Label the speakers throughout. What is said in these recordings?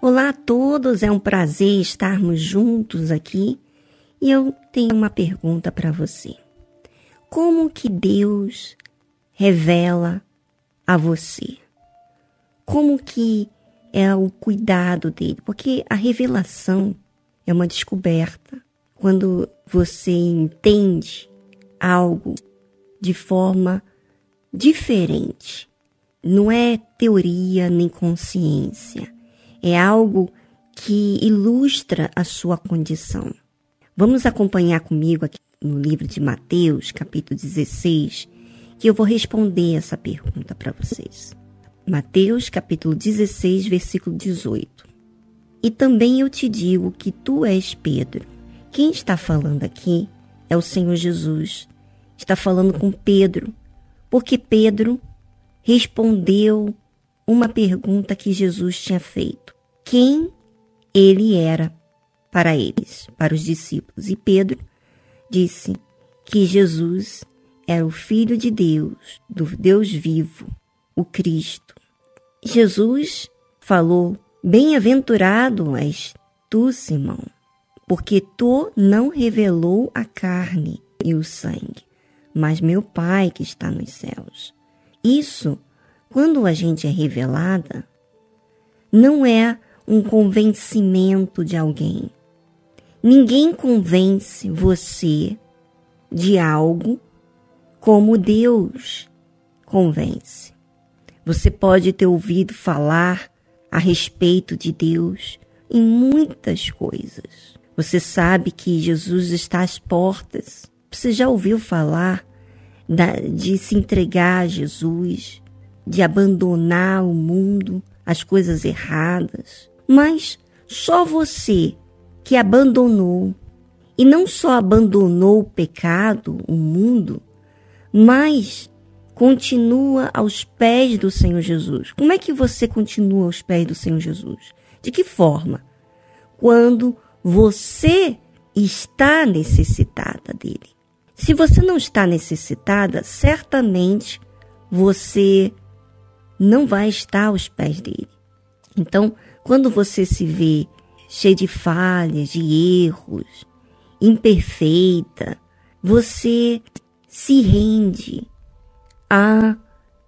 Speaker 1: Olá a todos, é um prazer estarmos juntos aqui e eu tenho uma pergunta para você. Como que Deus revela a você? Como que é o cuidado dele? Porque a revelação é uma descoberta. Quando você entende algo de forma diferente, não é teoria nem consciência, é algo que ilustra a sua condição. Vamos acompanhar comigo aqui no livro de Mateus, capítulo 16, que eu vou responder essa pergunta para vocês. Mateus, capítulo 16, versículo 18. E também eu te digo que tu és Pedro. Quem está falando aqui é o Senhor Jesus. Está falando com Pedro, porque Pedro respondeu uma pergunta que Jesus tinha feito: quem ele era para eles, para os discípulos. E Pedro disse que Jesus era o Filho de Deus, do Deus vivo, o Cristo. Jesus falou: Bem-aventurado és tu, Simão, porque tu não revelou a carne e o sangue, mas meu Pai que está nos céus. Isso, quando a gente é revelada, não é um convencimento de alguém. Ninguém convence você de algo como Deus convence. Você pode ter ouvido falar a respeito de Deus em muitas coisas. Você sabe que Jesus está às portas. Você já ouviu falar de se entregar a Jesus, de abandonar o mundo, as coisas erradas. Mas só você que abandonou, e não só abandonou o pecado, o mundo, mas continua aos pés do Senhor Jesus. Como é que você continua aos pés do Senhor Jesus? De que forma? Quando você está necessitada dele. Se você não está necessitada, certamente você não vai estar aos pés dele. Então, quando você se vê cheio de falhas, de erros, imperfeita, você se rende a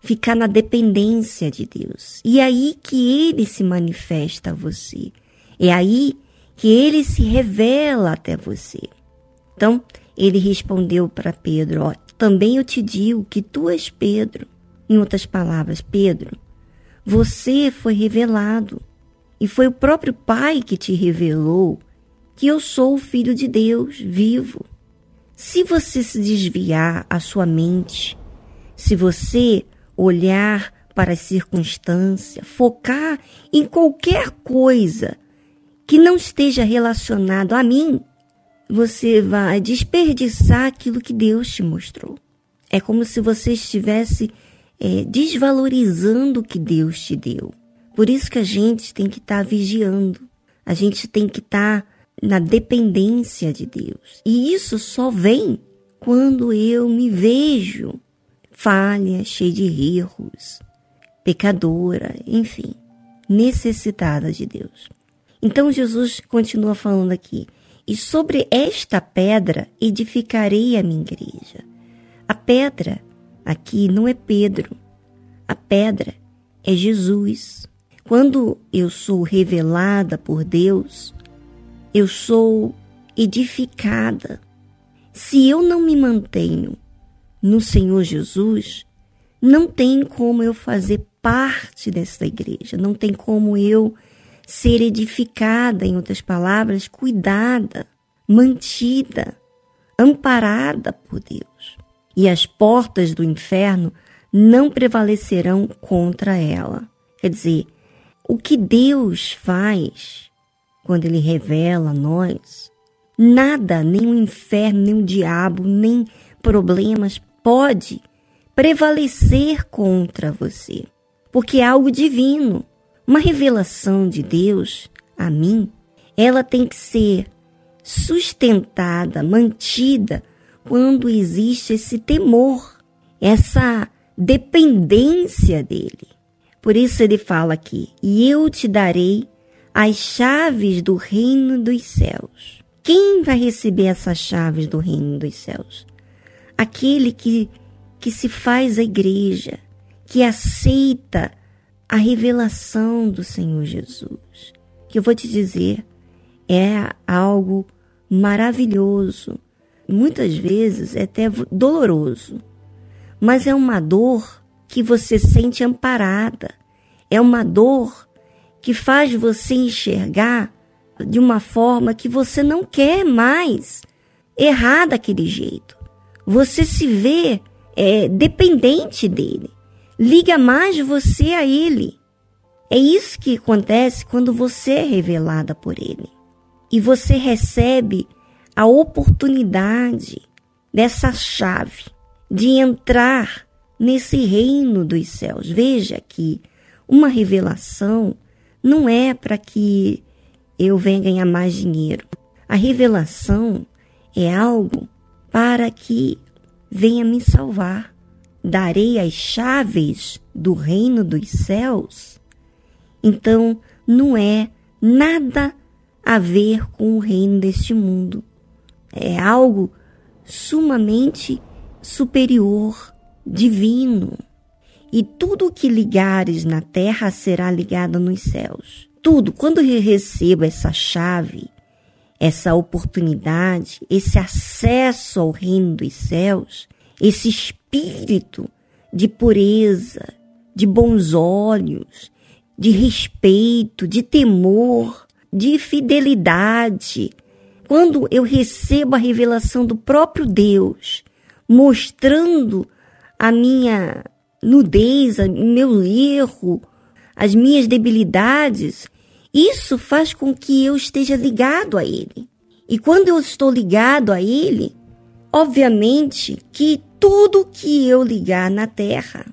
Speaker 1: ficar na dependência de Deus. E é aí que ele se manifesta a você. É aí que ele se revela até você. Então, ele respondeu para Pedro: ó, Também eu te digo que tu és Pedro. Em outras palavras, Pedro, você foi revelado. E foi o próprio Pai que te revelou que eu sou o Filho de Deus vivo. Se você se desviar a sua mente, se você olhar para as circunstâncias, focar em qualquer coisa que não esteja relacionado a mim, você vai desperdiçar aquilo que Deus te mostrou. É como se você estivesse é, desvalorizando o que Deus te deu. Por isso que a gente tem que estar tá vigiando, a gente tem que estar tá na dependência de Deus. E isso só vem quando eu me vejo falha, cheia de erros, pecadora, enfim, necessitada de Deus. Então Jesus continua falando aqui: e sobre esta pedra edificarei a minha igreja. A pedra aqui não é Pedro, a pedra é Jesus. Quando eu sou revelada por Deus, eu sou edificada. Se eu não me mantenho no Senhor Jesus, não tem como eu fazer parte dessa igreja, não tem como eu ser edificada, em outras palavras, cuidada, mantida, amparada por Deus. E as portas do inferno não prevalecerão contra ela. Quer dizer, o que Deus faz quando Ele revela a nós, nada, nem o inferno, nem o diabo, nem problemas pode prevalecer contra você, porque é algo divino. Uma revelação de Deus a mim, ela tem que ser sustentada, mantida, quando existe esse temor, essa dependência dele. Por isso ele fala aqui: E eu te darei as chaves do reino dos céus. Quem vai receber essas chaves do reino dos céus? Aquele que, que se faz a igreja, que aceita a revelação do Senhor Jesus. Que eu vou te dizer, é algo maravilhoso. Muitas vezes é até doloroso, mas é uma dor que você sente amparada. É uma dor que faz você enxergar de uma forma que você não quer mais errar daquele jeito. Você se vê é, dependente dele. Liga mais você a ele. É isso que acontece quando você é revelada por ele. E você recebe a oportunidade dessa chave de entrar nesse reino dos céus. Veja que uma revelação não é para que eu venha ganhar mais dinheiro. A revelação é algo para que venha me salvar. Darei as chaves do reino dos céus. Então, não é nada a ver com o reino deste mundo. É algo sumamente superior, divino. E tudo o que ligares na terra será ligado nos céus. Tudo, quando eu recebo essa chave, essa oportunidade, esse acesso ao reino dos céus, esse espírito de pureza, de bons olhos, de respeito, de temor, de fidelidade. Quando eu recebo a revelação do próprio Deus, mostrando a minha nudez, o meu erro, as minhas debilidades, isso faz com que eu esteja ligado a Ele. E quando eu estou ligado a Ele, obviamente que tudo que eu ligar na terra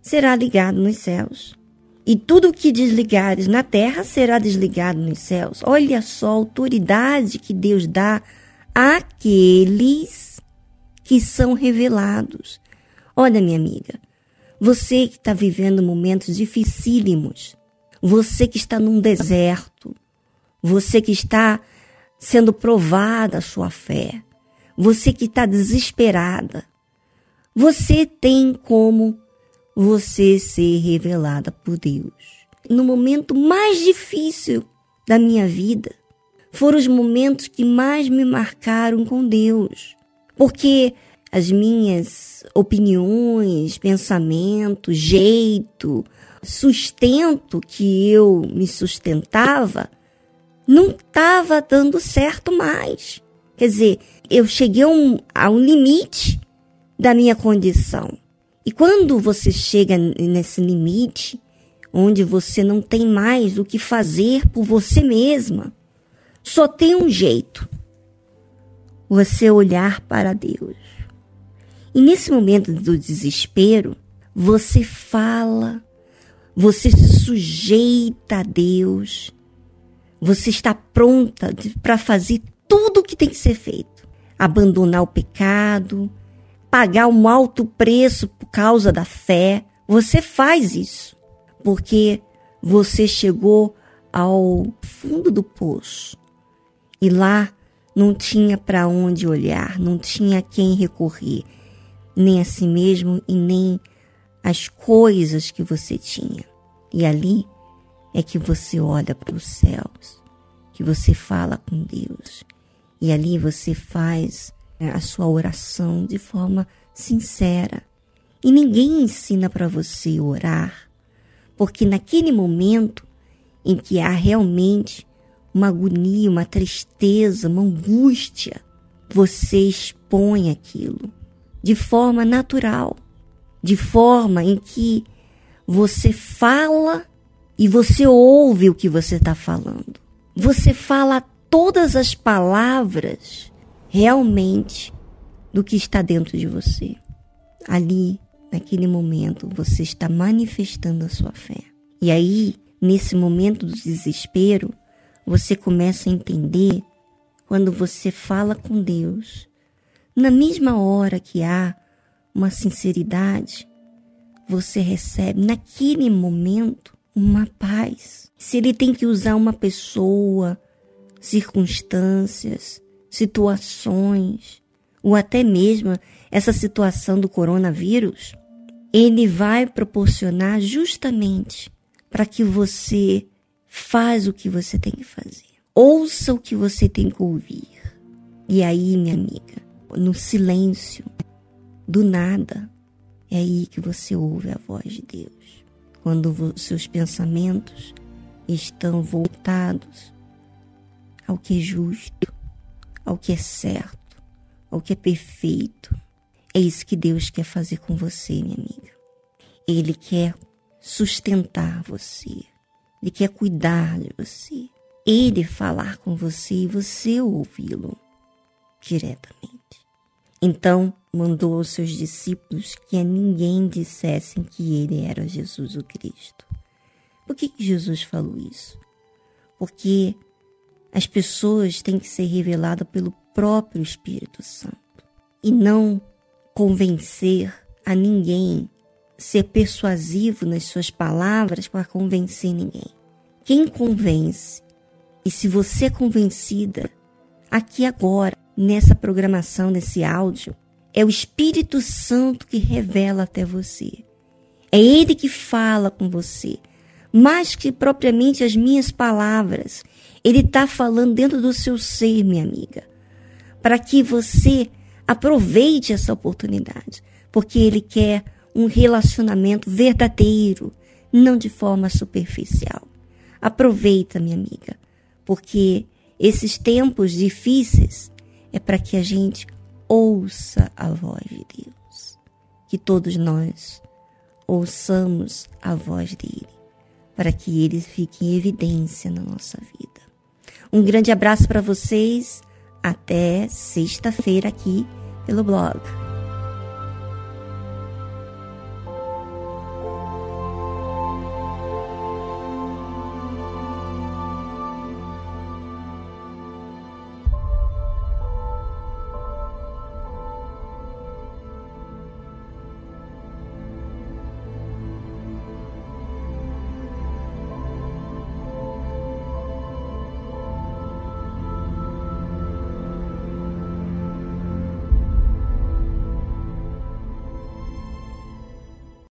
Speaker 1: será ligado nos céus. E tudo que desligares na terra será desligado nos céus. Olha só a autoridade que Deus dá àqueles que são revelados. Olha, minha amiga, você que está vivendo momentos dificílimos, você que está num deserto, você que está sendo provada a sua fé, você que está desesperada, você tem como você ser revelada por Deus. No momento mais difícil da minha vida, foram os momentos que mais me marcaram com Deus, porque as minhas opiniões, pensamentos, jeito, sustento que eu me sustentava não estava dando certo mais. Quer dizer, eu cheguei um, a um limite da minha condição. E quando você chega nesse limite, onde você não tem mais o que fazer por você mesma, só tem um jeito: você olhar para Deus. E nesse momento do desespero, você fala você se sujeita a Deus. Você está pronta para fazer tudo o que tem que ser feito. Abandonar o pecado, pagar um alto preço por causa da fé. Você faz isso porque você chegou ao fundo do poço e lá não tinha para onde olhar, não tinha quem recorrer, nem a si mesmo e nem as coisas que você tinha. E ali é que você olha para os céus, que você fala com Deus. E ali você faz né, a sua oração de forma sincera. E ninguém ensina para você orar, porque naquele momento em que há realmente uma agonia, uma tristeza, uma angústia, você expõe aquilo de forma natural de forma em que você fala e você ouve o que você está falando. Você fala todas as palavras realmente do que está dentro de você. Ali, naquele momento, você está manifestando a sua fé. E aí, nesse momento do desespero, você começa a entender quando você fala com Deus. Na mesma hora que há uma sinceridade, você recebe naquele momento uma paz. Se ele tem que usar uma pessoa, circunstâncias, situações, ou até mesmo essa situação do coronavírus, ele vai proporcionar justamente para que você faz o que você tem que fazer. Ouça o que você tem que ouvir. E aí, minha amiga, no silêncio, do nada, é aí que você ouve a voz de Deus. Quando seus pensamentos estão voltados ao que é justo, ao que é certo, ao que é perfeito. É isso que Deus quer fazer com você, minha amiga. Ele quer sustentar você. Ele quer cuidar de você. Ele falar com você e você ouvi-lo diretamente. Então mandou aos seus discípulos que a ninguém dissessem que ele era Jesus o Cristo. Por que, Jesus falou isso? Porque as pessoas têm que ser reveladas pelo próprio Espírito Santo e não convencer a ninguém, ser persuasivo nas suas palavras para convencer ninguém. Quem convence, e se você é convencida, aqui agora, nessa programação, nesse áudio, é o Espírito Santo que revela até você. É Ele que fala com você. Mais que propriamente as minhas palavras. Ele está falando dentro do seu ser, minha amiga. Para que você aproveite essa oportunidade. Porque Ele quer um relacionamento verdadeiro, não de forma superficial. Aproveita, minha amiga. Porque esses tempos difíceis é para que a gente ouça a voz de Deus. Que todos nós ouçamos a voz dele, para que ele fique em evidência na nossa vida. Um grande abraço para vocês. Até sexta-feira aqui pelo blog.